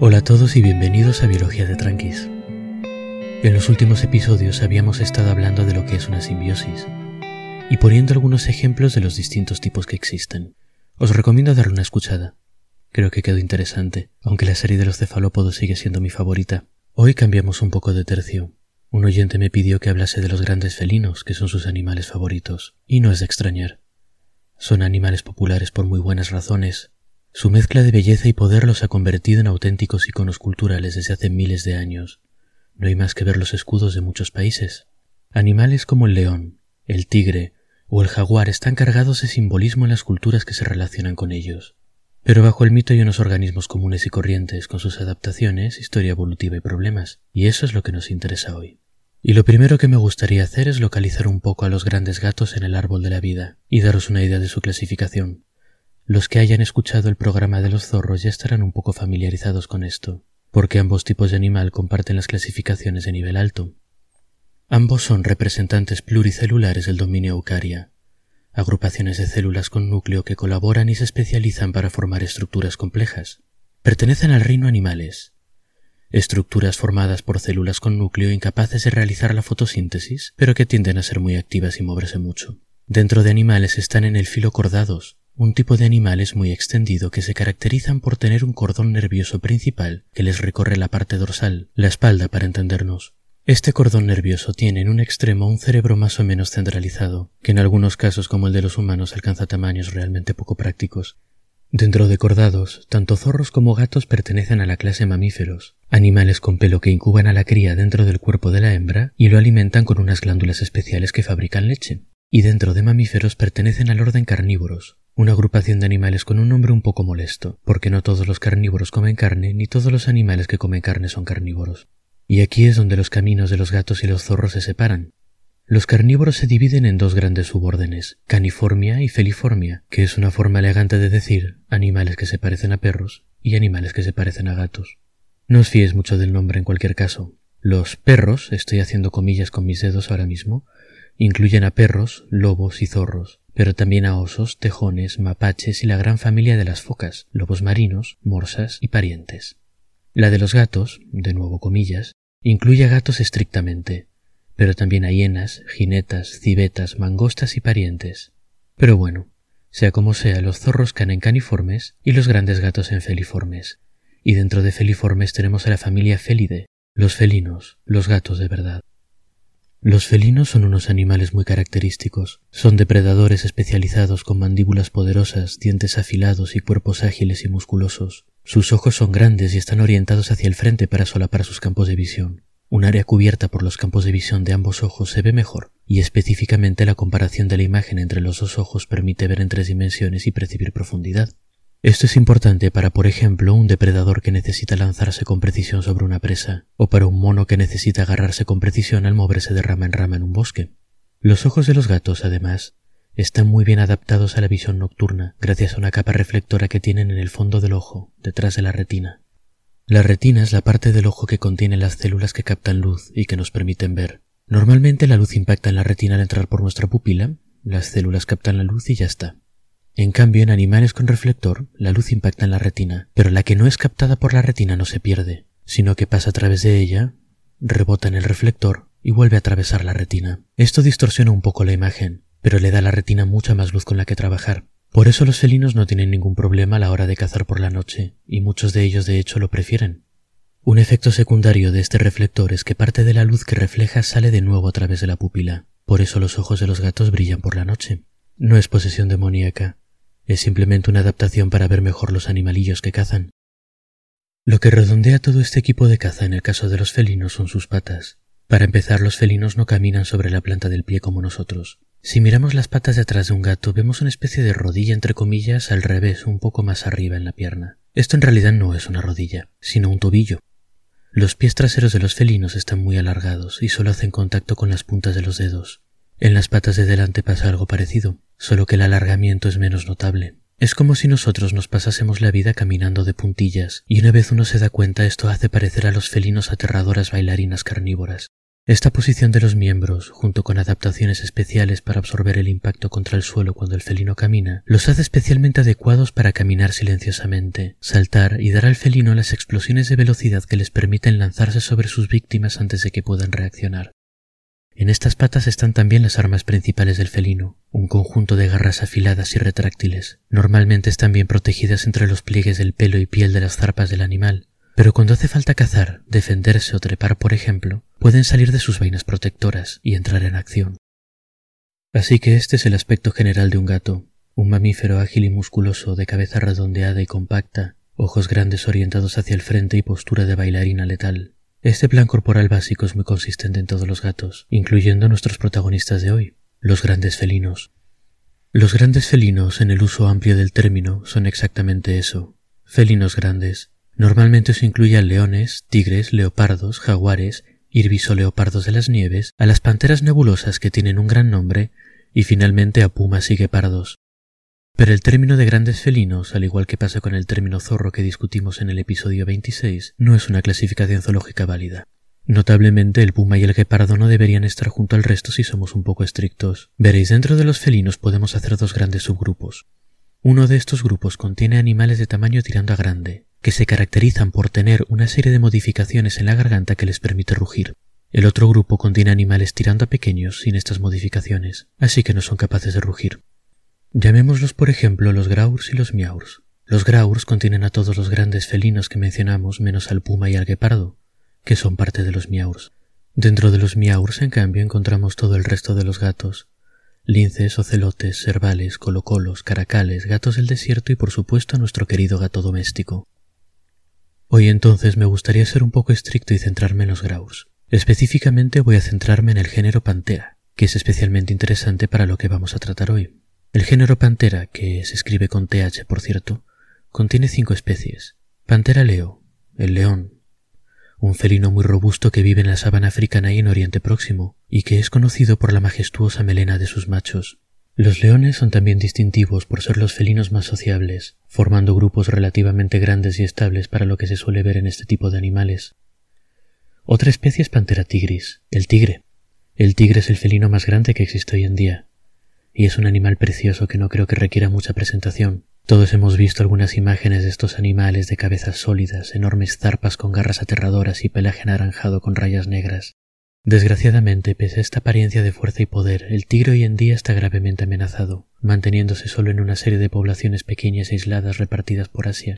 Hola a todos y bienvenidos a Biología de Tranquis. En los últimos episodios habíamos estado hablando de lo que es una simbiosis y poniendo algunos ejemplos de los distintos tipos que existen. Os recomiendo darle una escuchada. Creo que quedó interesante, aunque la serie de los cefalópodos sigue siendo mi favorita. Hoy cambiamos un poco de tercio. Un oyente me pidió que hablase de los grandes felinos, que son sus animales favoritos, y no es de extrañar. Son animales populares por muy buenas razones, su mezcla de belleza y poder los ha convertido en auténticos iconos culturales desde hace miles de años. No hay más que ver los escudos de muchos países. Animales como el león, el tigre o el jaguar están cargados de simbolismo en las culturas que se relacionan con ellos. Pero bajo el mito hay unos organismos comunes y corrientes con sus adaptaciones, historia evolutiva y problemas, y eso es lo que nos interesa hoy. Y lo primero que me gustaría hacer es localizar un poco a los grandes gatos en el árbol de la vida y daros una idea de su clasificación. Los que hayan escuchado el programa de los zorros ya estarán un poco familiarizados con esto, porque ambos tipos de animal comparten las clasificaciones de nivel alto. Ambos son representantes pluricelulares del dominio Eucaria, agrupaciones de células con núcleo que colaboran y se especializan para formar estructuras complejas. Pertenecen al reino animales, estructuras formadas por células con núcleo incapaces de realizar la fotosíntesis, pero que tienden a ser muy activas y moverse mucho. Dentro de animales están en el filo cordados, un tipo de animales muy extendido que se caracterizan por tener un cordón nervioso principal que les recorre la parte dorsal, la espalda para entendernos. Este cordón nervioso tiene en un extremo un cerebro más o menos centralizado, que en algunos casos como el de los humanos alcanza tamaños realmente poco prácticos. Dentro de cordados, tanto zorros como gatos pertenecen a la clase mamíferos, animales con pelo que incuban a la cría dentro del cuerpo de la hembra y lo alimentan con unas glándulas especiales que fabrican leche. Y dentro de mamíferos pertenecen al orden carnívoros, una agrupación de animales con un nombre un poco molesto, porque no todos los carnívoros comen carne, ni todos los animales que comen carne son carnívoros. Y aquí es donde los caminos de los gatos y los zorros se separan. Los carnívoros se dividen en dos grandes subórdenes, caniformia y feliformia, que es una forma elegante de decir animales que se parecen a perros y animales que se parecen a gatos. No os fíes mucho del nombre en cualquier caso. Los perros, estoy haciendo comillas con mis dedos ahora mismo, incluyen a perros, lobos y zorros, pero también a osos, tejones, mapaches y la gran familia de las focas, lobos marinos, morsas y parientes. La de los gatos, de nuevo comillas, incluye a gatos estrictamente, pero también a hienas, jinetas, civetas, mangostas y parientes. Pero bueno, sea como sea, los zorros caen en caniformes y los grandes gatos en feliformes, y dentro de feliformes tenemos a la familia Felidae, los felinos, los gatos de verdad. Los felinos son unos animales muy característicos. Son depredadores especializados con mandíbulas poderosas, dientes afilados y cuerpos ágiles y musculosos. Sus ojos son grandes y están orientados hacia el frente para solapar sus campos de visión. Un área cubierta por los campos de visión de ambos ojos se ve mejor, y específicamente la comparación de la imagen entre los dos ojos permite ver en tres dimensiones y percibir profundidad. Esto es importante para, por ejemplo, un depredador que necesita lanzarse con precisión sobre una presa, o para un mono que necesita agarrarse con precisión al moverse de rama en rama en un bosque. Los ojos de los gatos, además, están muy bien adaptados a la visión nocturna, gracias a una capa reflectora que tienen en el fondo del ojo, detrás de la retina. La retina es la parte del ojo que contiene las células que captan luz y que nos permiten ver. Normalmente la luz impacta en la retina al entrar por nuestra pupila, las células captan la luz y ya está. En cambio, en animales con reflector, la luz impacta en la retina, pero la que no es captada por la retina no se pierde, sino que pasa a través de ella, rebota en el reflector y vuelve a atravesar la retina. Esto distorsiona un poco la imagen, pero le da a la retina mucha más luz con la que trabajar. Por eso los felinos no tienen ningún problema a la hora de cazar por la noche, y muchos de ellos de hecho lo prefieren. Un efecto secundario de este reflector es que parte de la luz que refleja sale de nuevo a través de la pupila. Por eso los ojos de los gatos brillan por la noche. No es posesión demoníaca, es simplemente una adaptación para ver mejor los animalillos que cazan. Lo que redondea todo este equipo de caza en el caso de los felinos son sus patas. Para empezar, los felinos no caminan sobre la planta del pie como nosotros. Si miramos las patas de atrás de un gato, vemos una especie de rodilla entre comillas al revés, un poco más arriba en la pierna. Esto en realidad no es una rodilla, sino un tobillo. Los pies traseros de los felinos están muy alargados y solo hacen contacto con las puntas de los dedos. En las patas de delante pasa algo parecido solo que el alargamiento es menos notable. Es como si nosotros nos pasásemos la vida caminando de puntillas, y una vez uno se da cuenta esto hace parecer a los felinos aterradoras bailarinas carnívoras. Esta posición de los miembros, junto con adaptaciones especiales para absorber el impacto contra el suelo cuando el felino camina, los hace especialmente adecuados para caminar silenciosamente, saltar y dar al felino las explosiones de velocidad que les permiten lanzarse sobre sus víctimas antes de que puedan reaccionar. En estas patas están también las armas principales del felino, un conjunto de garras afiladas y retráctiles. Normalmente están bien protegidas entre los pliegues del pelo y piel de las zarpas del animal, pero cuando hace falta cazar, defenderse o trepar, por ejemplo, pueden salir de sus vainas protectoras y entrar en acción. Así que este es el aspecto general de un gato, un mamífero ágil y musculoso de cabeza redondeada y compacta, ojos grandes orientados hacia el frente y postura de bailarina letal. Este plan corporal básico es muy consistente en todos los gatos, incluyendo nuestros protagonistas de hoy, los grandes felinos. Los grandes felinos, en el uso amplio del término, son exactamente eso, felinos grandes, Normalmente se incluye a leones, tigres, leopardos, jaguares, leopardos de las nieves, a las panteras nebulosas que tienen un gran nombre y finalmente a pumas y guepardos. Pero el término de grandes felinos, al igual que pasa con el término zorro que discutimos en el episodio 26, no es una clasificación zoológica válida. Notablemente el puma y el guepardo no deberían estar junto al resto si somos un poco estrictos. Veréis, dentro de los felinos podemos hacer dos grandes subgrupos. Uno de estos grupos contiene animales de tamaño tirando a grande, que se caracterizan por tener una serie de modificaciones en la garganta que les permite rugir. El otro grupo contiene animales tirando a pequeños sin estas modificaciones, así que no son capaces de rugir. Llamémoslos por ejemplo los graurs y los miaurs. Los graurs contienen a todos los grandes felinos que mencionamos menos al puma y al guepardo, que son parte de los miaurs. Dentro de los miaurs, en cambio, encontramos todo el resto de los gatos, linces, ocelotes, cervales, colocolos, caracales, gatos del desierto y por supuesto nuestro querido gato doméstico. Hoy entonces me gustaría ser un poco estricto y centrarme en los graus. Específicamente voy a centrarme en el género Pantera, que es especialmente interesante para lo que vamos a tratar hoy. El género Pantera, que se escribe con TH por cierto, contiene cinco especies. Pantera leo, el león, un felino muy robusto que vive en la sabana africana y en Oriente Próximo, y que es conocido por la majestuosa melena de sus machos. Los leones son también distintivos por ser los felinos más sociables, formando grupos relativamente grandes y estables para lo que se suele ver en este tipo de animales. Otra especie es Pantera tigris, el tigre. El tigre es el felino más grande que existe hoy en día, y es un animal precioso que no creo que requiera mucha presentación. Todos hemos visto algunas imágenes de estos animales de cabezas sólidas, enormes zarpas con garras aterradoras y pelaje anaranjado con rayas negras. Desgraciadamente, pese a esta apariencia de fuerza y poder, el tigre hoy en día está gravemente amenazado, manteniéndose solo en una serie de poblaciones pequeñas e aisladas repartidas por Asia.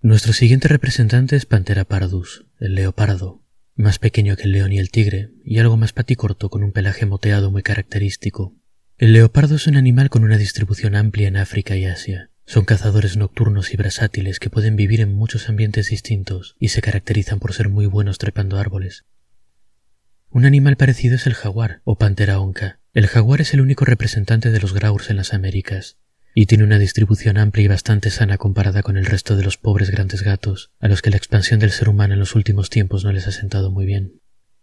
Nuestro siguiente representante es Pantera pardus, el leopardo, más pequeño que el león y el tigre, y algo más paticorto con un pelaje moteado muy característico. El leopardo es un animal con una distribución amplia en África y Asia. Son cazadores nocturnos y versátiles que pueden vivir en muchos ambientes distintos y se caracterizan por ser muy buenos trepando árboles, un animal parecido es el jaguar o pantera onca. El jaguar es el único representante de los graurs en las Américas y tiene una distribución amplia y bastante sana comparada con el resto de los pobres grandes gatos, a los que la expansión del ser humano en los últimos tiempos no les ha sentado muy bien.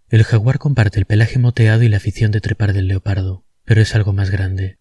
El jaguar comparte el pelaje moteado y la afición de trepar del leopardo, pero es algo más grande.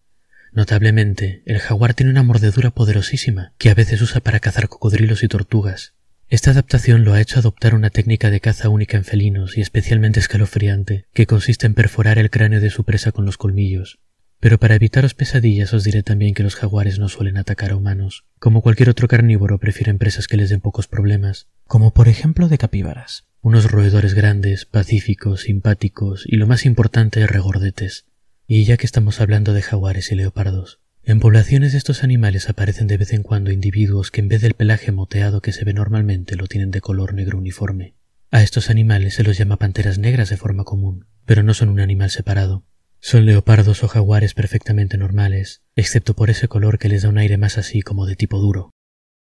Notablemente, el jaguar tiene una mordedura poderosísima que a veces usa para cazar cocodrilos y tortugas, esta adaptación lo ha hecho adoptar una técnica de caza única en felinos y especialmente escalofriante, que consiste en perforar el cráneo de su presa con los colmillos. Pero para evitaros pesadillas os diré también que los jaguares no suelen atacar a humanos. Como cualquier otro carnívoro prefieren presas que les den pocos problemas, como por ejemplo de capíbaras, unos roedores grandes, pacíficos, simpáticos y lo más importante regordetes. Y ya que estamos hablando de jaguares y leopardos, en poblaciones de estos animales aparecen de vez en cuando individuos que en vez del pelaje moteado que se ve normalmente lo tienen de color negro uniforme. A estos animales se los llama panteras negras de forma común, pero no son un animal separado. Son leopardos o jaguares perfectamente normales, excepto por ese color que les da un aire más así como de tipo duro.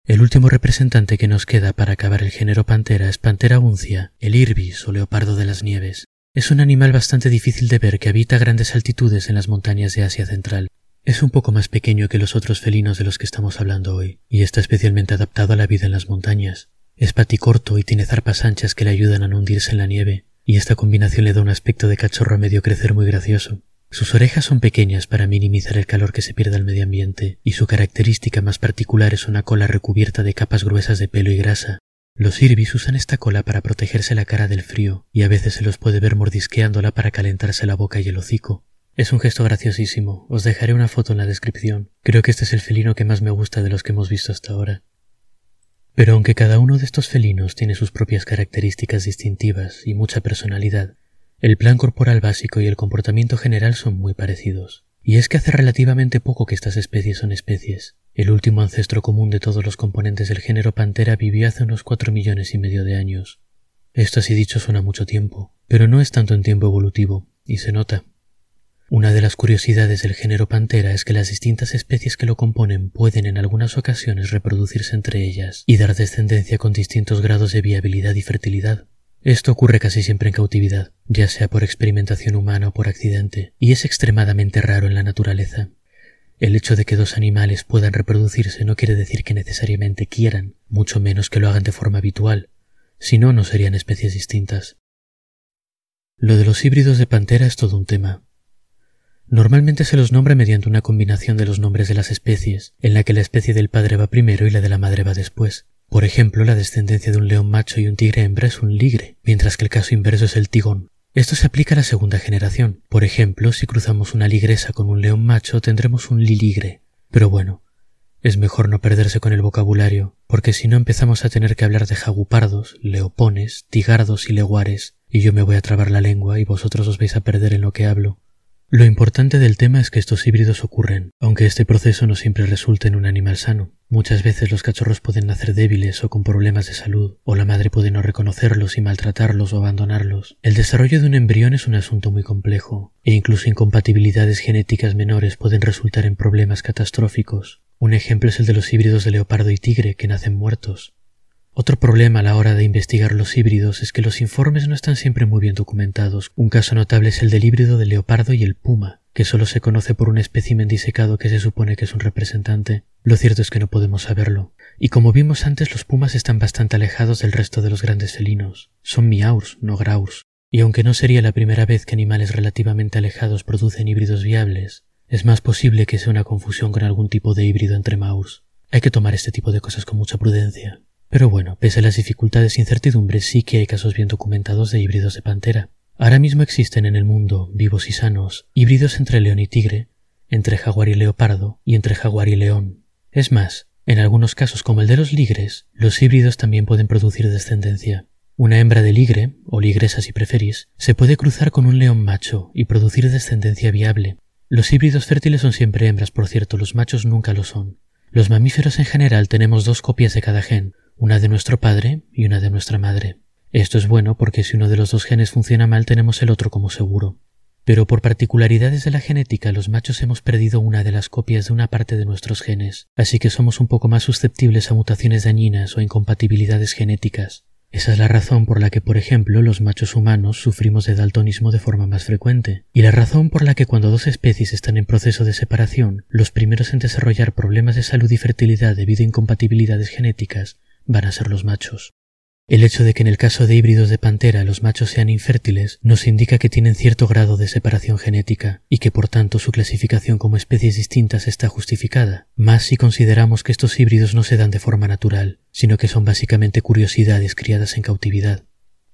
El último representante que nos queda para acabar el género pantera es Pantera uncia, el irbis o leopardo de las nieves. Es un animal bastante difícil de ver que habita grandes altitudes en las montañas de Asia Central. Es un poco más pequeño que los otros felinos de los que estamos hablando hoy, y está especialmente adaptado a la vida en las montañas. Es paticorto y tiene zarpas anchas que le ayudan a no hundirse en la nieve, y esta combinación le da un aspecto de cachorro a medio crecer muy gracioso. Sus orejas son pequeñas para minimizar el calor que se pierde al medio ambiente, y su característica más particular es una cola recubierta de capas gruesas de pelo y grasa. Los irbis usan esta cola para protegerse la cara del frío y a veces se los puede ver mordisqueándola para calentarse la boca y el hocico. Es un gesto graciosísimo. Os dejaré una foto en la descripción. Creo que este es el felino que más me gusta de los que hemos visto hasta ahora. Pero aunque cada uno de estos felinos tiene sus propias características distintivas y mucha personalidad, el plan corporal básico y el comportamiento general son muy parecidos. Y es que hace relativamente poco que estas especies son especies. El último ancestro común de todos los componentes del género Pantera vivió hace unos cuatro millones y medio de años. Esto así dicho suena mucho tiempo, pero no es tanto en tiempo evolutivo, y se nota. Una de las curiosidades del género Pantera es que las distintas especies que lo componen pueden en algunas ocasiones reproducirse entre ellas y dar descendencia con distintos grados de viabilidad y fertilidad. Esto ocurre casi siempre en cautividad, ya sea por experimentación humana o por accidente, y es extremadamente raro en la naturaleza. El hecho de que dos animales puedan reproducirse no quiere decir que necesariamente quieran, mucho menos que lo hagan de forma habitual, si no, no serían especies distintas. Lo de los híbridos de pantera es todo un tema. Normalmente se los nombra mediante una combinación de los nombres de las especies, en la que la especie del padre va primero y la de la madre va después. Por ejemplo, la descendencia de un león macho y un tigre hembra es un ligre, mientras que el caso inverso es el tigón. Esto se aplica a la segunda generación. Por ejemplo, si cruzamos una ligresa con un león macho tendremos un liligre. Pero bueno, es mejor no perderse con el vocabulario, porque si no empezamos a tener que hablar de jagupardos, leopones, tigardos y leguares, y yo me voy a trabar la lengua y vosotros os vais a perder en lo que hablo. Lo importante del tema es que estos híbridos ocurren, aunque este proceso no siempre resulte en un animal sano. Muchas veces los cachorros pueden nacer débiles o con problemas de salud, o la madre puede no reconocerlos y maltratarlos o abandonarlos. El desarrollo de un embrión es un asunto muy complejo, e incluso incompatibilidades genéticas menores pueden resultar en problemas catastróficos. Un ejemplo es el de los híbridos de leopardo y tigre que nacen muertos. Otro problema a la hora de investigar los híbridos es que los informes no están siempre muy bien documentados. Un caso notable es el del híbrido del leopardo y el puma, que solo se conoce por un espécimen disecado que se supone que es un representante. Lo cierto es que no podemos saberlo. Y como vimos antes, los pumas están bastante alejados del resto de los grandes felinos. Son miaurs, no graurs. Y aunque no sería la primera vez que animales relativamente alejados producen híbridos viables, es más posible que sea una confusión con algún tipo de híbrido entre maurs. Hay que tomar este tipo de cosas con mucha prudencia. Pero bueno, pese a las dificultades e incertidumbres, sí que hay casos bien documentados de híbridos de pantera. Ahora mismo existen en el mundo, vivos y sanos, híbridos entre león y tigre, entre jaguar y leopardo y entre jaguar y león. Es más, en algunos casos como el de los ligres, los híbridos también pueden producir descendencia. Una hembra de ligre, o ligresa si preferís, se puede cruzar con un león macho y producir descendencia viable. Los híbridos fértiles son siempre hembras, por cierto, los machos nunca lo son. Los mamíferos en general tenemos dos copias de cada gen, una de nuestro padre y una de nuestra madre. Esto es bueno porque si uno de los dos genes funciona mal tenemos el otro como seguro. Pero por particularidades de la genética los machos hemos perdido una de las copias de una parte de nuestros genes, así que somos un poco más susceptibles a mutaciones dañinas o incompatibilidades genéticas. Esa es la razón por la que, por ejemplo, los machos humanos sufrimos de daltonismo de forma más frecuente, y la razón por la que cuando dos especies están en proceso de separación, los primeros en desarrollar problemas de salud y fertilidad debido a incompatibilidades genéticas van a ser los machos. El hecho de que en el caso de híbridos de pantera los machos sean infértiles nos indica que tienen cierto grado de separación genética y que por tanto su clasificación como especies distintas está justificada, más si consideramos que estos híbridos no se dan de forma natural, sino que son básicamente curiosidades criadas en cautividad.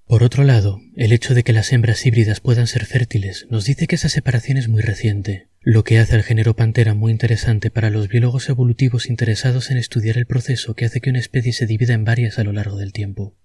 Por otro lado, el hecho de que las hembras híbridas puedan ser fértiles nos dice que esa separación es muy reciente, lo que hace al género Pantera muy interesante para los biólogos evolutivos interesados en estudiar el proceso que hace que una especie se divida en varias a lo largo del tiempo.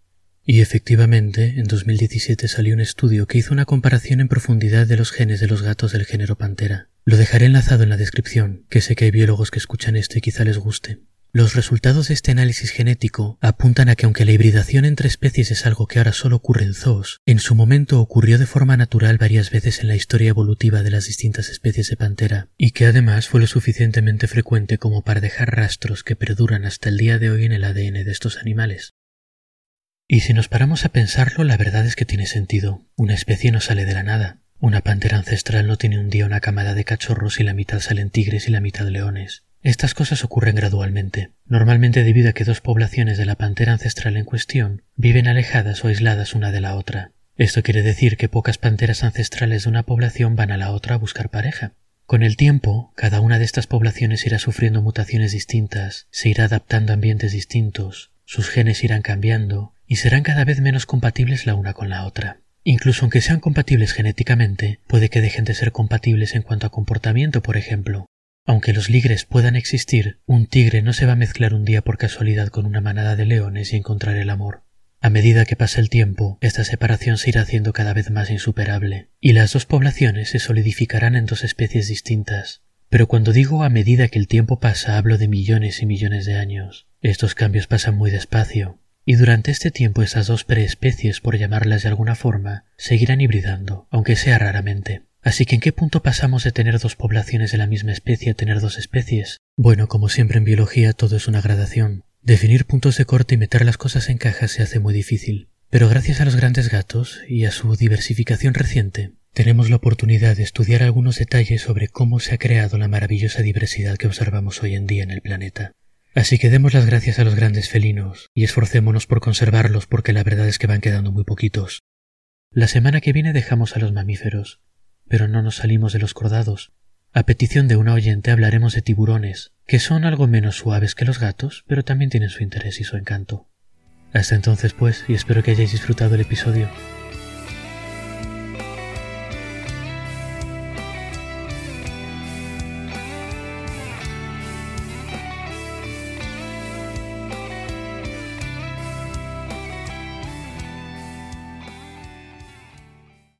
Y efectivamente, en 2017 salió un estudio que hizo una comparación en profundidad de los genes de los gatos del género Pantera. Lo dejaré enlazado en la descripción, que sé que hay biólogos que escuchan esto y quizá les guste. Los resultados de este análisis genético apuntan a que aunque la hibridación entre especies es algo que ahora solo ocurre en zoos, en su momento ocurrió de forma natural varias veces en la historia evolutiva de las distintas especies de pantera, y que además fue lo suficientemente frecuente como para dejar rastros que perduran hasta el día de hoy en el ADN de estos animales. Y si nos paramos a pensarlo, la verdad es que tiene sentido. Una especie no sale de la nada. Una pantera ancestral no tiene un día una camada de cachorros y la mitad salen tigres y la mitad leones. Estas cosas ocurren gradualmente, normalmente debido a que dos poblaciones de la pantera ancestral en cuestión viven alejadas o aisladas una de la otra. Esto quiere decir que pocas panteras ancestrales de una población van a la otra a buscar pareja. Con el tiempo, cada una de estas poblaciones irá sufriendo mutaciones distintas, se irá adaptando a ambientes distintos, sus genes irán cambiando y serán cada vez menos compatibles la una con la otra. Incluso aunque sean compatibles genéticamente, puede que dejen de ser compatibles en cuanto a comportamiento, por ejemplo. Aunque los ligres puedan existir, un tigre no se va a mezclar un día por casualidad con una manada de leones y encontrar el amor. A medida que pasa el tiempo, esta separación se irá haciendo cada vez más insuperable, y las dos poblaciones se solidificarán en dos especies distintas. Pero cuando digo a medida que el tiempo pasa hablo de millones y millones de años. Estos cambios pasan muy despacio, y durante este tiempo esas dos preespecies, por llamarlas de alguna forma, seguirán hibridando, aunque sea raramente. Así que ¿en qué punto pasamos de tener dos poblaciones de la misma especie a tener dos especies? Bueno, como siempre en biología todo es una gradación. Definir puntos de corte y meter las cosas en cajas se hace muy difícil, pero gracias a los grandes gatos y a su diversificación reciente, tenemos la oportunidad de estudiar algunos detalles sobre cómo se ha creado la maravillosa diversidad que observamos hoy en día en el planeta. Así que demos las gracias a los grandes felinos y esforcémonos por conservarlos porque la verdad es que van quedando muy poquitos. La semana que viene dejamos a los mamíferos, pero no nos salimos de los cordados, a petición de una oyente hablaremos de tiburones, que son algo menos suaves que los gatos, pero también tienen su interés y su encanto. Hasta entonces pues, y espero que hayáis disfrutado el episodio.